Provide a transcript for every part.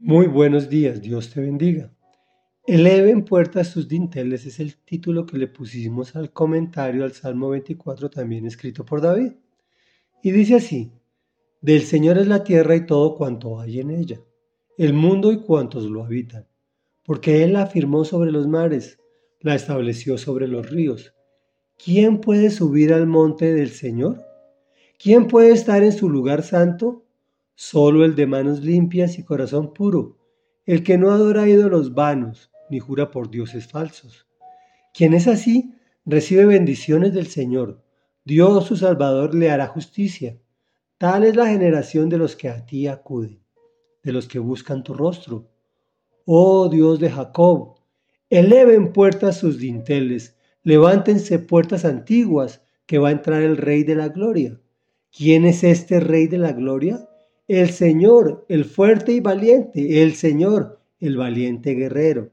Muy buenos días, Dios te bendiga. Eleven puertas sus dinteles es el título que le pusimos al comentario al Salmo 24 también escrito por David. Y dice así, del Señor es la tierra y todo cuanto hay en ella, el mundo y cuantos lo habitan, porque Él la afirmó sobre los mares, la estableció sobre los ríos. ¿Quién puede subir al monte del Señor? ¿Quién puede estar en su lugar santo? Solo el de manos limpias y corazón puro, el que no adora ídolos vanos, ni jura por dioses falsos. Quien es así, recibe bendiciones del Señor. Dios su Salvador le hará justicia. Tal es la generación de los que a ti acuden, de los que buscan tu rostro. Oh Dios de Jacob, eleven puertas sus dinteles, levántense puertas antiguas, que va a entrar el Rey de la Gloria. ¿Quién es este Rey de la Gloria? El Señor, el fuerte y valiente, el Señor, el valiente guerrero.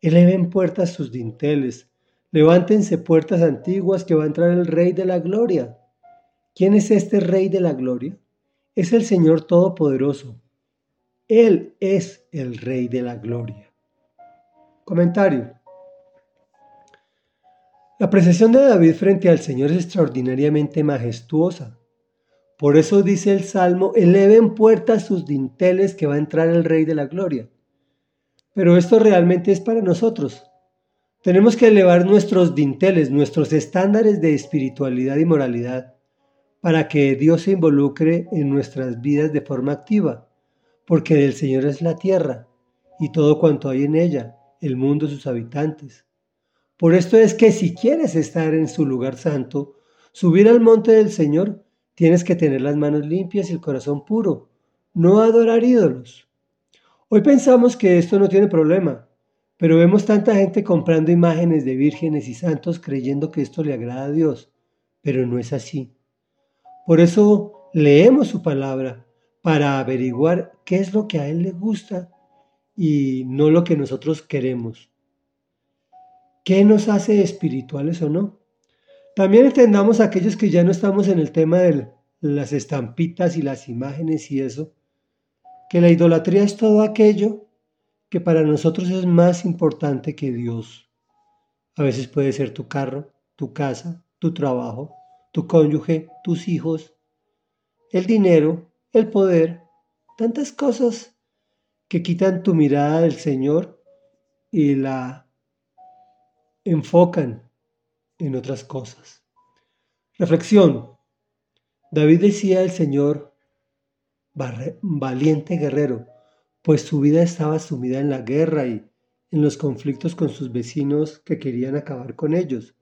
Eleven puertas sus dinteles, levántense puertas antiguas que va a entrar el Rey de la Gloria. ¿Quién es este Rey de la Gloria? Es el Señor Todopoderoso. Él es el Rey de la Gloria. Comentario. La precesión de David frente al Señor es extraordinariamente majestuosa. Por eso dice el Salmo, eleven puertas sus dinteles que va a entrar el Rey de la Gloria. Pero esto realmente es para nosotros. Tenemos que elevar nuestros dinteles, nuestros estándares de espiritualidad y moralidad, para que Dios se involucre en nuestras vidas de forma activa, porque del Señor es la tierra y todo cuanto hay en ella, el mundo sus habitantes. Por esto es que si quieres estar en su lugar santo, subir al monte del Señor, Tienes que tener las manos limpias y el corazón puro, no adorar ídolos. Hoy pensamos que esto no tiene problema, pero vemos tanta gente comprando imágenes de vírgenes y santos creyendo que esto le agrada a Dios, pero no es así. Por eso leemos su palabra para averiguar qué es lo que a Él le gusta y no lo que nosotros queremos. ¿Qué nos hace espirituales o no? También entendamos aquellos que ya no estamos en el tema de las estampitas y las imágenes y eso, que la idolatría es todo aquello que para nosotros es más importante que Dios. A veces puede ser tu carro, tu casa, tu trabajo, tu cónyuge, tus hijos, el dinero, el poder, tantas cosas que quitan tu mirada del Señor y la enfocan en otras cosas. Reflexión. David decía el Señor, valiente guerrero, pues su vida estaba sumida en la guerra y en los conflictos con sus vecinos que querían acabar con ellos.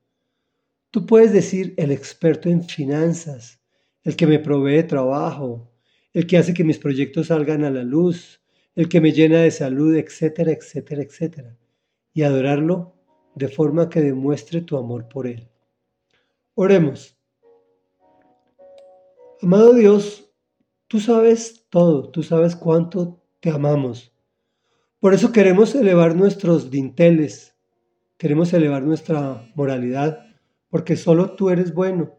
Tú puedes decir el experto en finanzas, el que me provee trabajo, el que hace que mis proyectos salgan a la luz, el que me llena de salud, etcétera, etcétera, etcétera, y adorarlo de forma que demuestre tu amor por Él. Oremos. Amado Dios, tú sabes todo, tú sabes cuánto te amamos. Por eso queremos elevar nuestros dinteles, queremos elevar nuestra moralidad, porque solo tú eres bueno,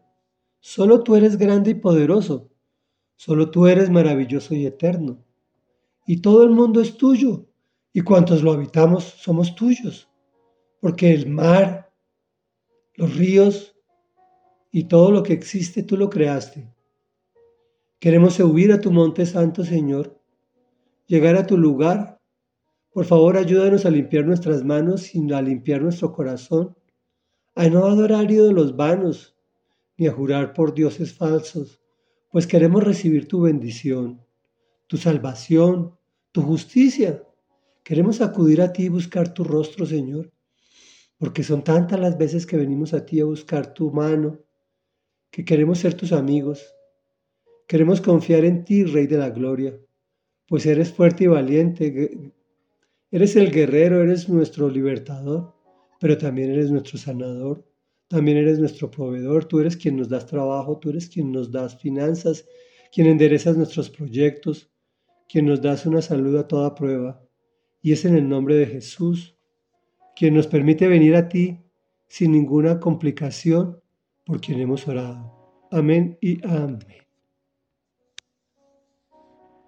solo tú eres grande y poderoso, solo tú eres maravilloso y eterno. Y todo el mundo es tuyo, y cuantos lo habitamos somos tuyos porque el mar, los ríos y todo lo que existe tú lo creaste. Queremos subir a tu monte santo, Señor, llegar a tu lugar. Por favor, ayúdanos a limpiar nuestras manos y a limpiar nuestro corazón, a no adorar ídolos vanos, ni a jurar por dioses falsos, pues queremos recibir tu bendición, tu salvación, tu justicia. Queremos acudir a ti y buscar tu rostro, Señor porque son tantas las veces que venimos a ti a buscar tu mano, que queremos ser tus amigos. Queremos confiar en ti, Rey de la Gloria, pues eres fuerte y valiente, eres el guerrero, eres nuestro libertador, pero también eres nuestro sanador, también eres nuestro proveedor, tú eres quien nos das trabajo, tú eres quien nos das finanzas, quien enderezas nuestros proyectos, quien nos das una salud a toda prueba. Y es en el nombre de Jesús quien nos permite venir a ti sin ninguna complicación, por quien hemos orado. Amén y amén.